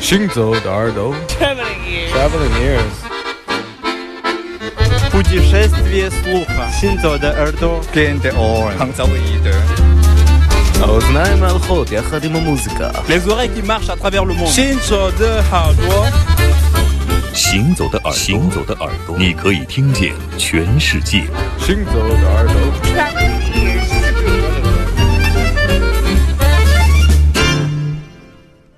行走的耳朵 Traveling ears. Traveling ears Путешествие слуха. Синзо де Эрдо. Gen de oren. Hangzauide. האוזניים ההלכות יחד עם המוזיקה Les oreilles qui marchent à travers le monde. Shinzo de Hardwa. 行走的耳朵，行走的耳朵，你可以听见全世界。 行走的耳朵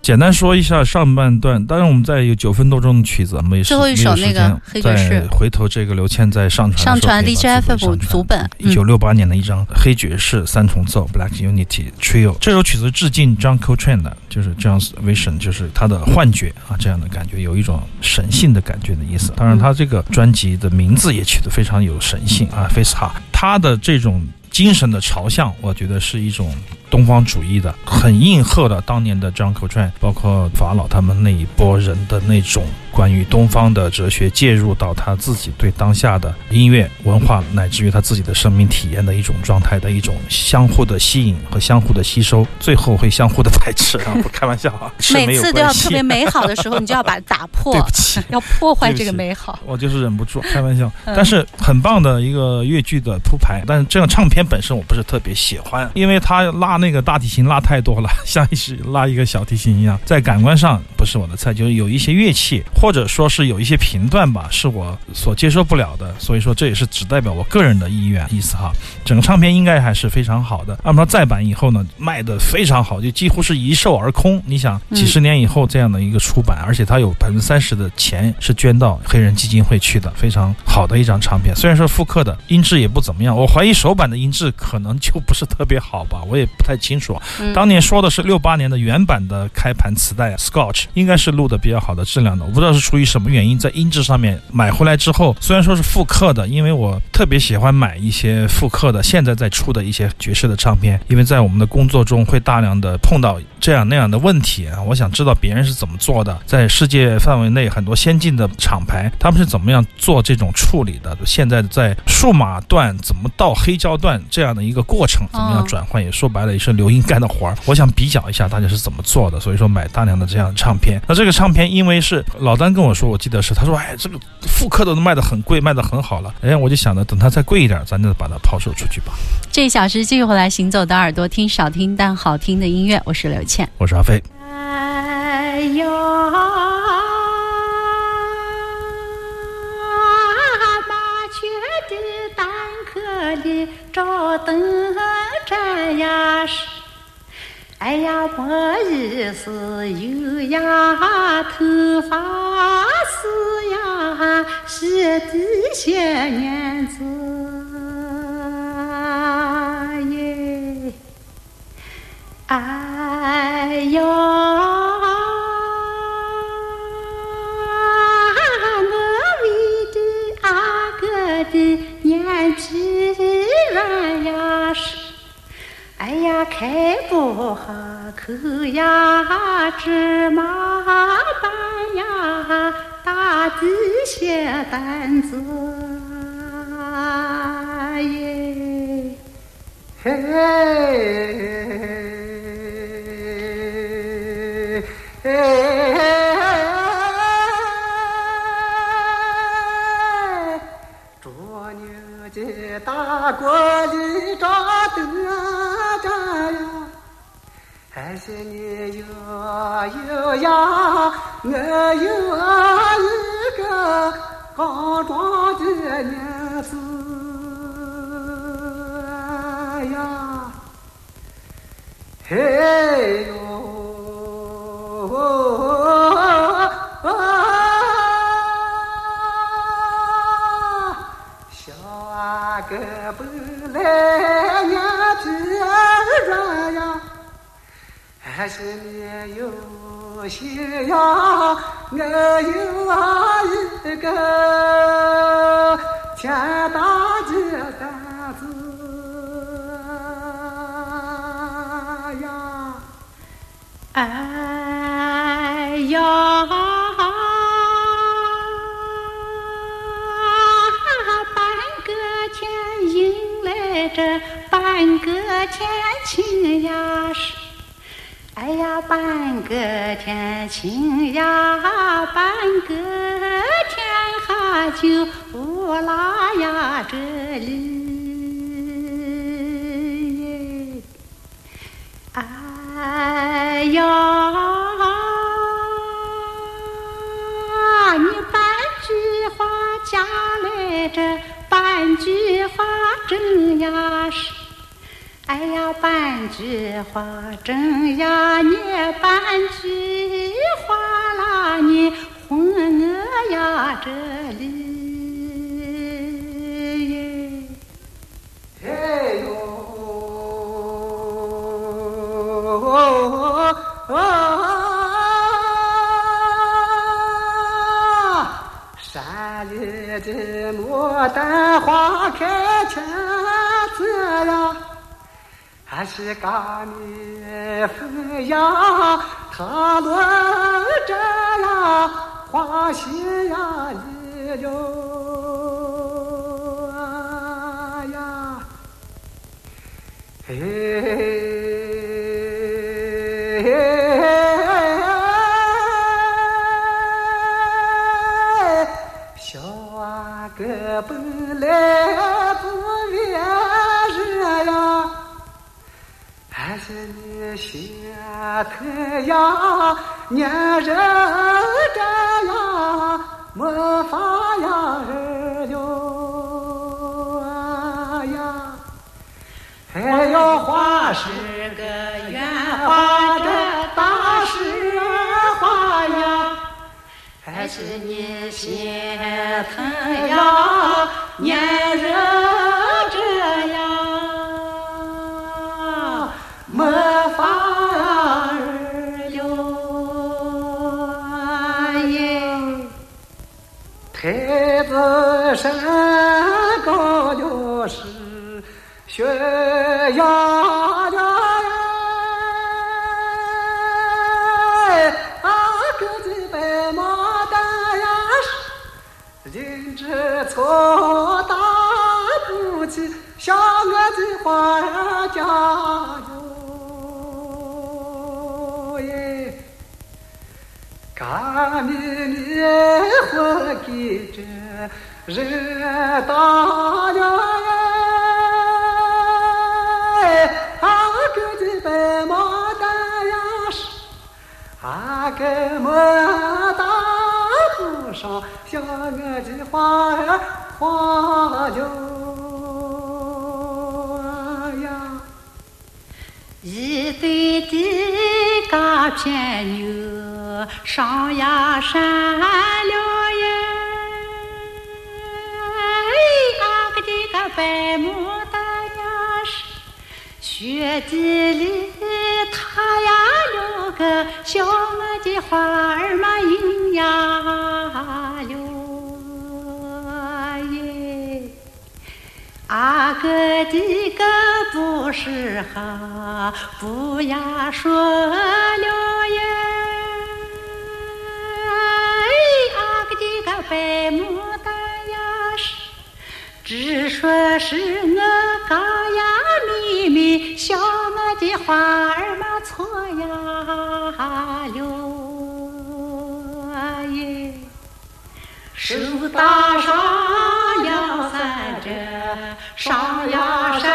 简单说一下上半段，当然我们在有九分多钟的曲子，没最后一首那个黑爵士。再回头这个刘倩在上传上传 DJFF 组本一九六八年的一张黑爵士三重奏 Black Unity Trio，这首曲子致敬 John Coltrane 的，就是这样 Vision，就是他的幻觉啊这样的感觉，有一种神性的感觉的意思。当然，他这个专辑的名字也取得非常有神性啊 f a c e h a 他的这种精神的朝向，我觉得是一种。东方主义的，很应和了当年的 John Coltrane，包括法老他们那一波人的那种关于东方的哲学介入到他自己对当下的音乐文化，乃至于他自己的生命体验的一种状态的一种相互的吸引和相互的吸收，最后会相互的排斥啊！不开玩笑啊，每次都要特别美好的时候，你就要把它打破 对不起，要破坏这个美好。我就是忍不住开玩笑，嗯但是很棒的一个越剧的铺排。但是这样唱片本身我不是特别喜欢，因为他拉那个大提琴拉太多了，像是拉一个小提琴一样，在感官上不是我的菜。就是有一些乐器，或者说是有一些频段吧，是我所接受不了的。所以说这也是只代表我个人的意愿意思哈。整个唱片应该还是非常好的。按照再版以后呢，卖的非常好，就几乎是一售而空。你想，嗯几十年以后这样的一个出版，而且它有百分之三十的钱是捐到黑人基金会去的，非常好的一张唱片。虽然说复刻的音质也不怎么样，我怀疑首版的音质可能就不是特别好吧，我也不太清楚。嗯当年说的是六八年的原版的开盘磁带 Scotch，应该是录的比较好的质量的。我不知道是出于什么原因，在音质上面买回来之后，虽然说是复刻的，因为我特别喜欢买一些复刻的现在在出的一些爵士的唱片，因为在我们的工作中会大量的碰到这样那样的问题啊，我想知道别人是怎么做的，在世界范围内很多先进的厂牌他们是怎么样做这种处理的，现在在数码段怎么到黑胶段这样的一个过程，怎么样哦转换，也说白了也是刘英干的活儿。我想比较一下大家是怎么做的，所以说买大量的这样的唱片。那这个唱片因为是老丹跟我说，我记得是他说，哎，这个复刻的都卖的很贵，卖的很好了。哎，我就想着等它再贵一点，咱就把它抛售出去吧。这一小时继续回来，行走的耳朵听少听但好听的音乐，我是刘倩。我是阿飞。哎呀，麻雀的蛋壳里照灯盏呀是，哎呀，末日是有呀，头发是呀，是的些年子耶。哎呀，开不下口呀，芝麻板呀，打的些担子耶。嘿，捉牛的大锅里抓还是你有有呀，我有一个刚壮的娘子呀。嘿哟，还是你有心呀，我有一个天大的担子呀。哎呀，半个天迎来这半个天晴，呀，半个天晴呀，半个天下就乌拉呀这里，哎呀，半句话真呀，你半句话啦，你哄我呀这是嘎米风呀，它落着呀，花心呀里哟呀，哎，你心疼呀，黏人着呀，没法呀儿哟呀。哎呦，花是个圆花，这大是花呀。还是你心疼呀，黏人山高了是悬崖的啊，个子白马丹呀是，人之错大不起，像我的花呀家哟耶。干米米活给这人打了哎，啊个的白马丹呀是，啊个么大不上，像我的花花了呀，一对的嘎片牛。上呀山了白牡丹呀是，雪地里它呀有个小么的花儿嘛影呀溜耶，阿哥的个不是哈不呀说了耶。白牡丹呀是，只说是我嘎呀咪咪，笑我的花儿嘛错呀溜耶，手搭上呀三折，上呀山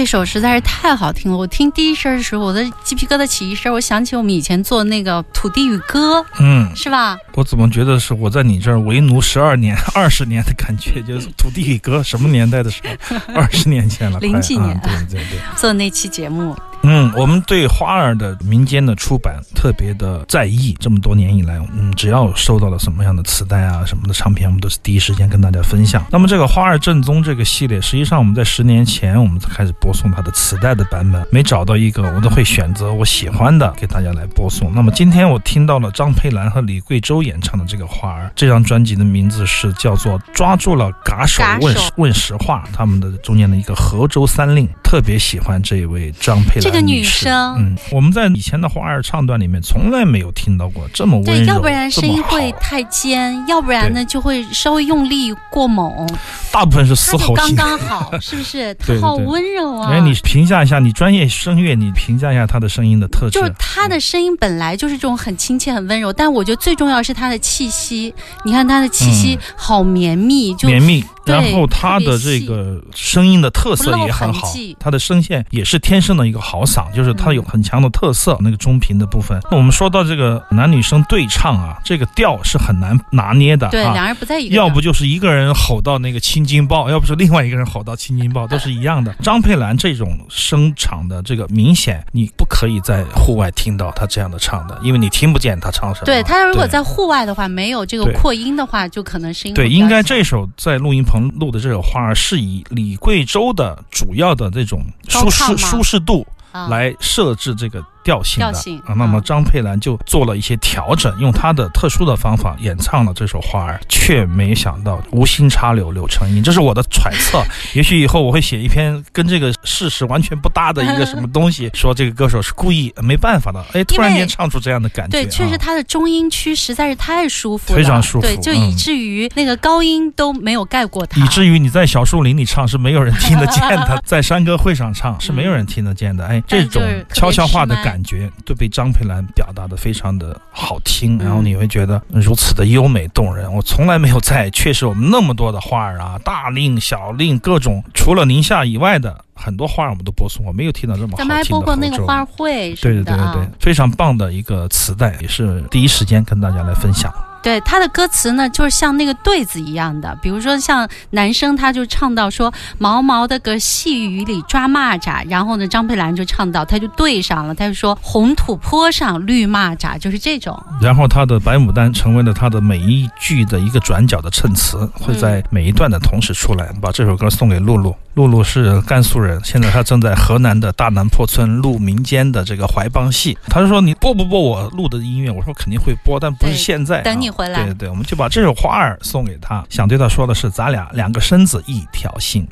这这首实在是太好听了。我听第一声的时候，我的鸡皮疙瘩起一身。我想起我们以前做那个《土地与歌》，嗯，是吧？我怎么觉得是我在你这儿为奴十二年、二十年的感觉？就是土地与歌什么年代的时候？二十年前了，零几年，对对对，做那期节目。嗯，我们对花儿的民间的出版特别的在意。这么多年以来，嗯，只要收到了什么样的磁带啊、什么的唱片，我们都是第一时间跟大家分享。那么这个花儿正宗这个系列，实际上我们在十年前我们才开始播送它的磁带的版本，每找到一个，我都会选择我喜欢的给大家来播送。那么今天我听到了张佩兰和李贵州演唱的这个花儿，这张专辑的名字是叫做《抓住了嘎手问问实话》，他们的中间的一个河州三令，特别喜欢这一位张佩兰。这个女生，嗯，我们在以前的花儿唱段里面从来没有听到过这么温柔，对，要不然声音会太尖，要不然呢就会稍微用力过猛。大部分是嘶吼型，刚刚好，是不是？她，好温柔啊！哎，你评价一下，你专业声乐，你评价一下她的声音的特质。就是她的声音本来就是这种很亲切、很温柔，但我觉得最重要是她的气息。你看她的气息好绵密，就绵密。me. 然后他的这个声音的特色也很好，他的声线也是天生的一个好嗓，就是他有很强的特色。那个中频的部分，那我们说到这个男女生对唱啊，这个调是很难拿捏的。对，两人不在一个。要不就是一个人吼到那个青筋爆，要不是另外一个人吼到青筋爆，都是一样的。张佩兰这种声场的这个明显，你不可以在户外听到他这样的唱的，因为你听不见他唱什么。对他如果在户外的话，没有这个扩音的话，就可能声音。对，应该这首在录音棚录的这首花儿是以李贵州的主要的这种舒适舒适度来设置这个。调性的啊，那么张佩兰就做了一些调整，用她的特殊的方法演唱了这首《花儿》，却没想到无心插柳柳成荫，这是我的揣测。也许以后我会写一篇跟这个事实完全不搭的一个什么东西，说这个歌手是故意没办法的，哎，突然间唱出这样的感觉。对，确实他的中音区实在是太舒服了，非常舒服，对，就以至于那个高音都没有盖过他，以至于你在小树林里唱是没有人听得见的，在山歌会上唱是没有人听得见的。哎，这种悄悄话的感觉都被。张佩兰表达的非常的好听，然后你会觉得如此的优美动人。我从来没有在确实我们那么多的花儿啊，大令、小令，各种除了宁夏以外的很多花儿，我们都播送过，没有听到这么好听的。咱们还播过那个花卉，对对对对对，非常棒的一个磁带，也是第一时间跟大家来分享。对他的歌词呢，就是像那个对子一样的，比如说像男生他就唱到说毛毛的个细雨里抓蚂蚱，然后呢张佩兰就唱到，他就对上了，他就说红土坡上绿蚂蚱，就是这种。然后他的白牡丹成为了他的每一句的一个转角的衬词，会在每一段的同时出来。把这首歌送给露露，露露是甘肃人，现在他正在河南的大南坡村录民间的这个怀帮戏。他就说你播不播我录的音乐？我说肯定会播，但不是现在。等你。对对对，我们就把这首花儿送给他，想对他说的是，咱俩两个身子一条心。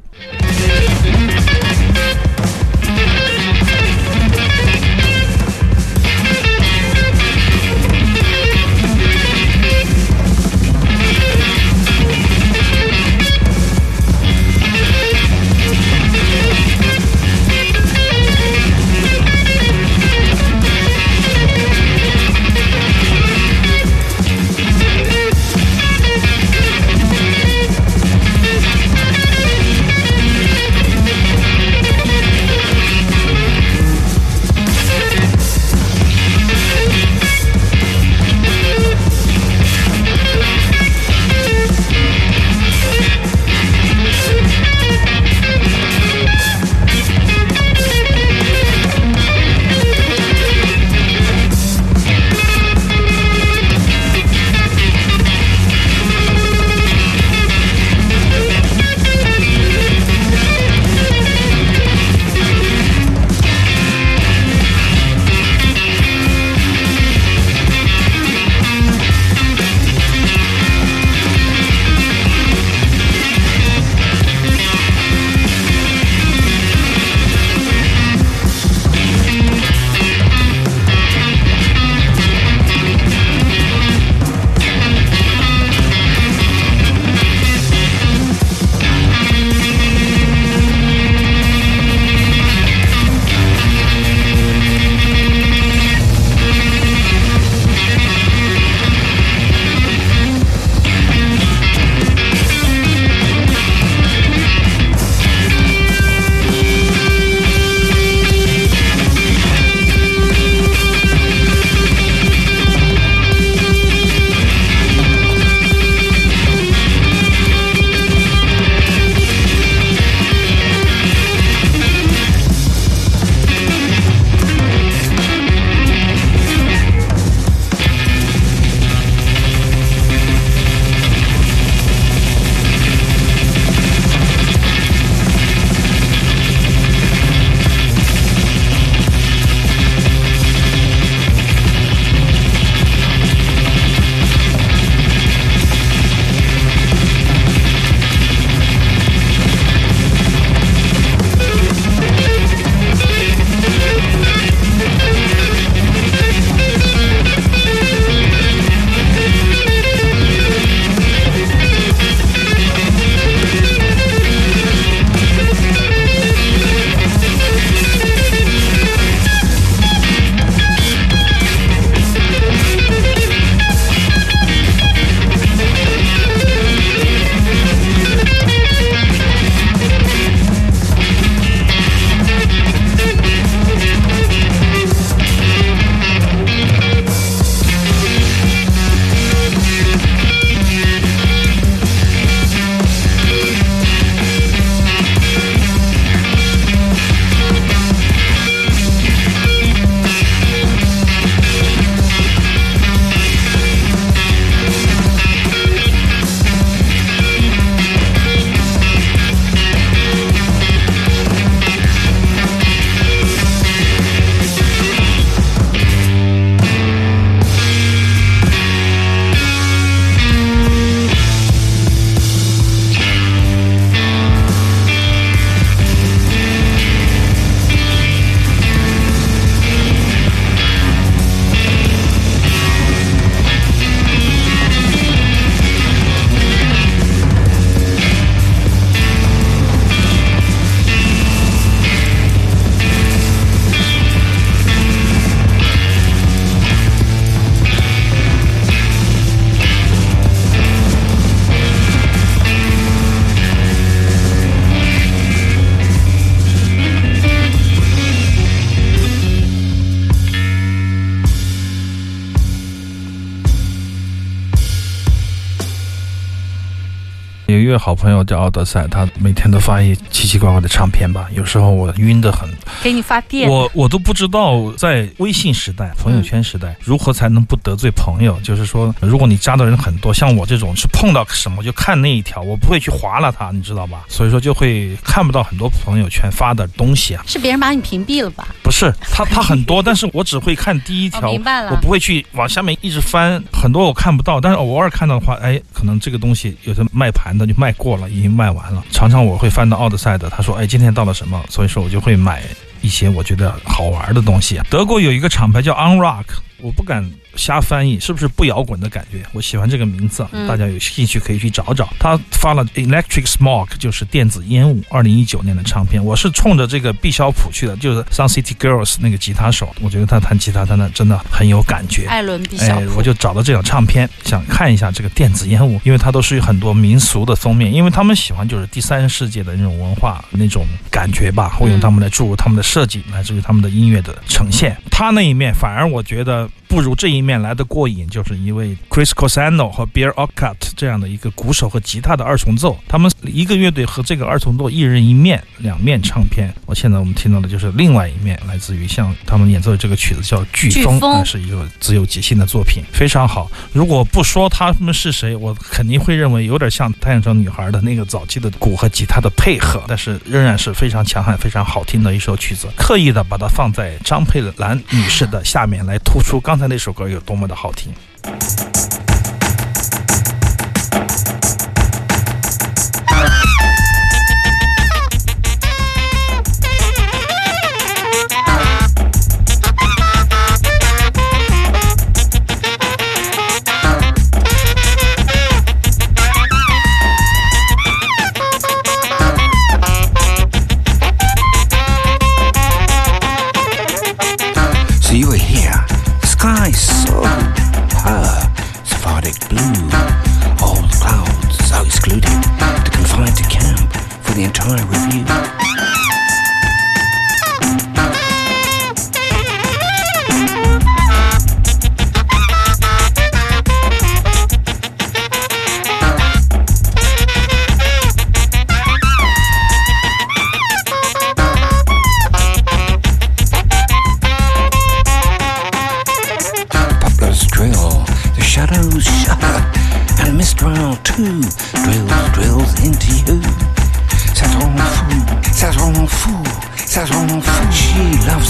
好朋友叫奥德赛，他每天都发一奇奇怪怪的唱片吧，有时候我晕得很，给你发电。我我都不知道在微信时代、朋友圈时代，如何才能不得罪朋友。就是说，如果你加的人很多，像我这种是碰到什么就看那一条，我不会去划拉它，你知道吧？所以说就会看不到很多朋友圈发的东西啊。是别人把你屏蔽了吧？不是，他他很多，但是我只会看第一条，哦明白了我不会去往下面一直翻，很多我看不到，但是偶尔看到的话，哎，可能这个东西有些卖盘的就卖过了，已经卖完了。常常我会翻到奥德赛的，他说，哎，今天到了什么，所以说我就会买一些我觉得好玩的东西。德国有一个厂牌叫 Unrock，我不敢瞎翻译，是不是不摇滚的感觉？我喜欢这个名字，嗯大家有兴趣可以去找找。他发了 Electric Smog，就是电子烟雾，二零一九年的唱片。我是冲着这个毕肖普去的，就是 Sun City Girls 那个吉他手，我觉得他弹吉他弹的真的很有感觉。艾伦毕小哎，普我就找到这张唱片，想看一下这个电子烟雾，因为它都是有很多民俗的封面，因为他们喜欢就是第三世界的那种文化那种感觉吧，会用他们来注入他们的设计，来自于他们的音乐的呈现。他那一面反而我觉得不如这一面来的过瘾，就是一位 Chris Cosano 和 Bear Ockhart 这样的一个鼓手和吉他的二重奏，他们一个乐队和这个二重奏一人一面，两面唱片。我现在我们听到的就是另外一面，来自于像他们演奏的这个曲子叫《飓风》，飓风呃是一个自由即兴的作品，非常好。如果不说他们是谁，我肯定会认为有点像太阳城女孩的那个早期的鼓和吉他的配合，但是仍然是非常强悍、非常好听的一首曲子。刻意的把它放在张佩兰女士的下面，来突出刚才那首歌有多么的好听。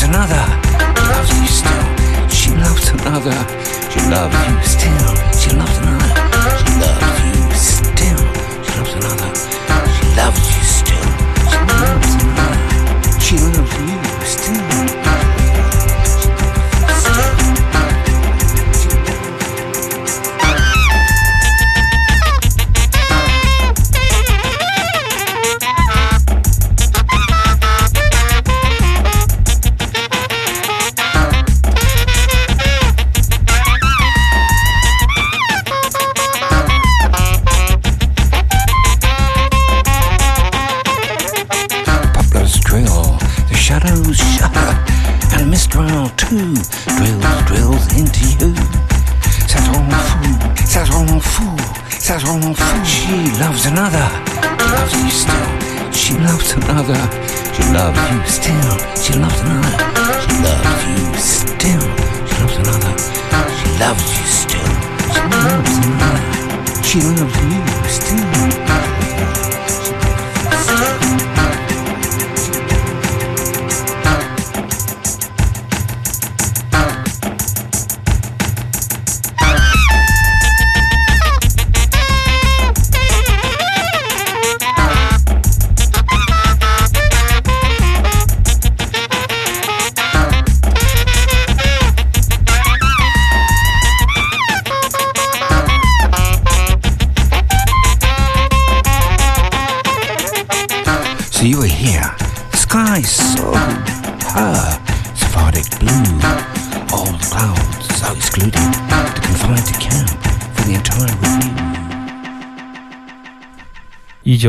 nada.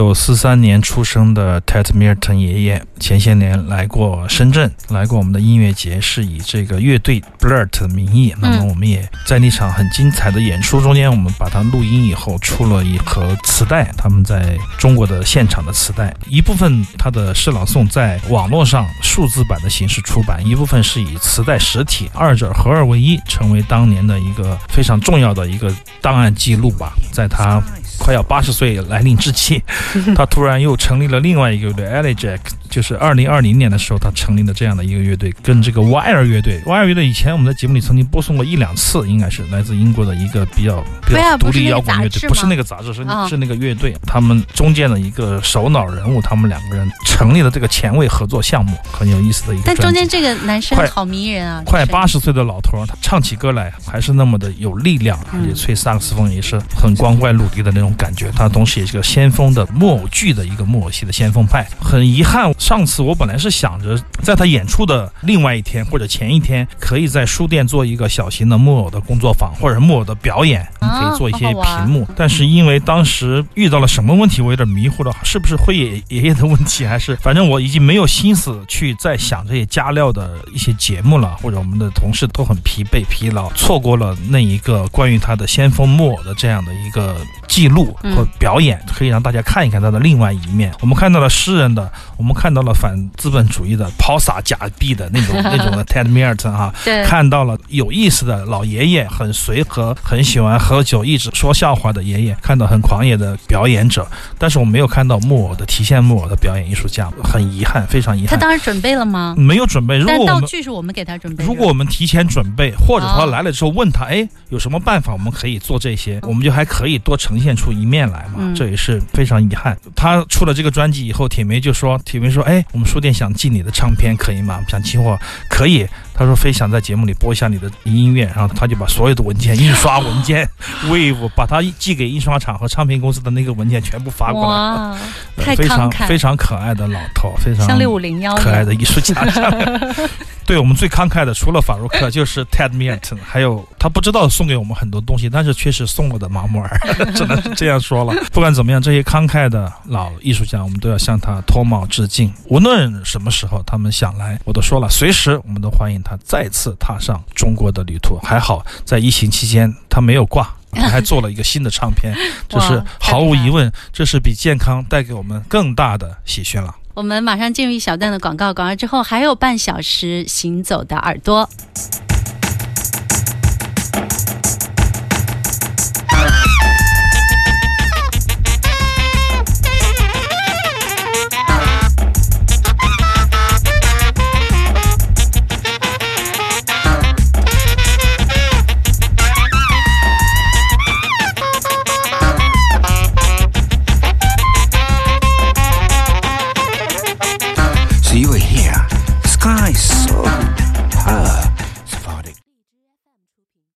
九四三年出生的 Ted Milton 爷爷，前些年来过深圳，来过我们的音乐节，是以这个乐队 Blurt 的名义。那么我们也在那场很精彩的演出中间，我们把它录音以后，出了一盒磁带，他们在中国的现场的磁带，一部分他的诗朗诵在网络上数字版的形式出版，一部分是以磁带实体，二者合二为一，成为当年的一个非常重要的一个档案记录吧。在他快要八十岁来临之际，他突然又成立了另外一个乐队 Ellie Jack，就是二零二零年的时候，他成立了这样的一个乐队，跟这个 Wire 乐队。Wire 乐队以前我们在节目里曾经播送过一两次，应该是来自英国的一个比较比较独立摇滚乐队，不是那个杂志，是是那个乐队。他们中间的一个首脑人物，他们两个人成立了这个前卫合作项目，很有意思的一个。但中间这个男生好迷人啊，快八十岁的老头，他唱起歌来还是那么的有力量，而且吹萨克斯风也是很光怪陆离的那种感觉。他同时也是个先锋的木偶剧的一个木偶戏的先锋派。很遗憾，上次我本来是想着在他演出的另外一天或者前一天，可以在书店做一个小型的木偶的工作坊或者木偶的表演，可以做一些屏幕。但是因为当时遇到了什么问题，我有点迷糊了，是不是辉爷爷爷的问题，还是反正我已经没有心思去再想这些加料的一些节目了，或者我们的同事都很疲惫疲劳，错过了那一个关于他的先锋木偶的这样的一个记录和表演，可以让大家看一看他的另外一面。我们看到了诗人的，我们看到了反资本主义的抛洒假币的那种 那种的 Ted Merton 哈，看到了有意思的老爷爷，很随和，很喜欢喝酒，一直说笑话的爷爷，看到很狂野的表演者，但是我没有看到木偶的提线木偶的表演艺术家，很遗憾，非常遗憾。他当时准备了吗？没有准备。如果道具是我们给他准备。如果我们提前准备，或者说来了之后问他，哎，有什么办法我们可以做这些，我们就还可以多呈现出一面来嘛。这也是非常遗憾。他出了这个专辑以后，铁梅就说，铁梅说，说哎，我们书店想进你的唱片，可以吗？想进货，可以。他说非想在节目里播一下你的音乐，然后他就把所有的文件、印刷文件、Wave 把他寄给印刷厂和唱片公司的那个文件全部发过来。哇，太非常非常可爱的老头，非常像六五零幺可爱的艺术家。对我们最慷慨的，除了法鲁克，就是 Ted Merton，还有他不知道送给我们很多东西，但是确实送了的马穆尔，只能是这样说了。不管怎么样，这些慷慨的老艺术家，我们都要向他脱帽致敬。无论什么时候他们想来，我都说了，随时我们都欢迎他再次踏上中国的旅途。还好在疫情期间他没有挂，他 还做了一个新的唱片，这是毫无疑问，这是比健康带给我们更大的喜讯了。我们马上进入一小段的广告，广告之后还有半小时行走的耳朵。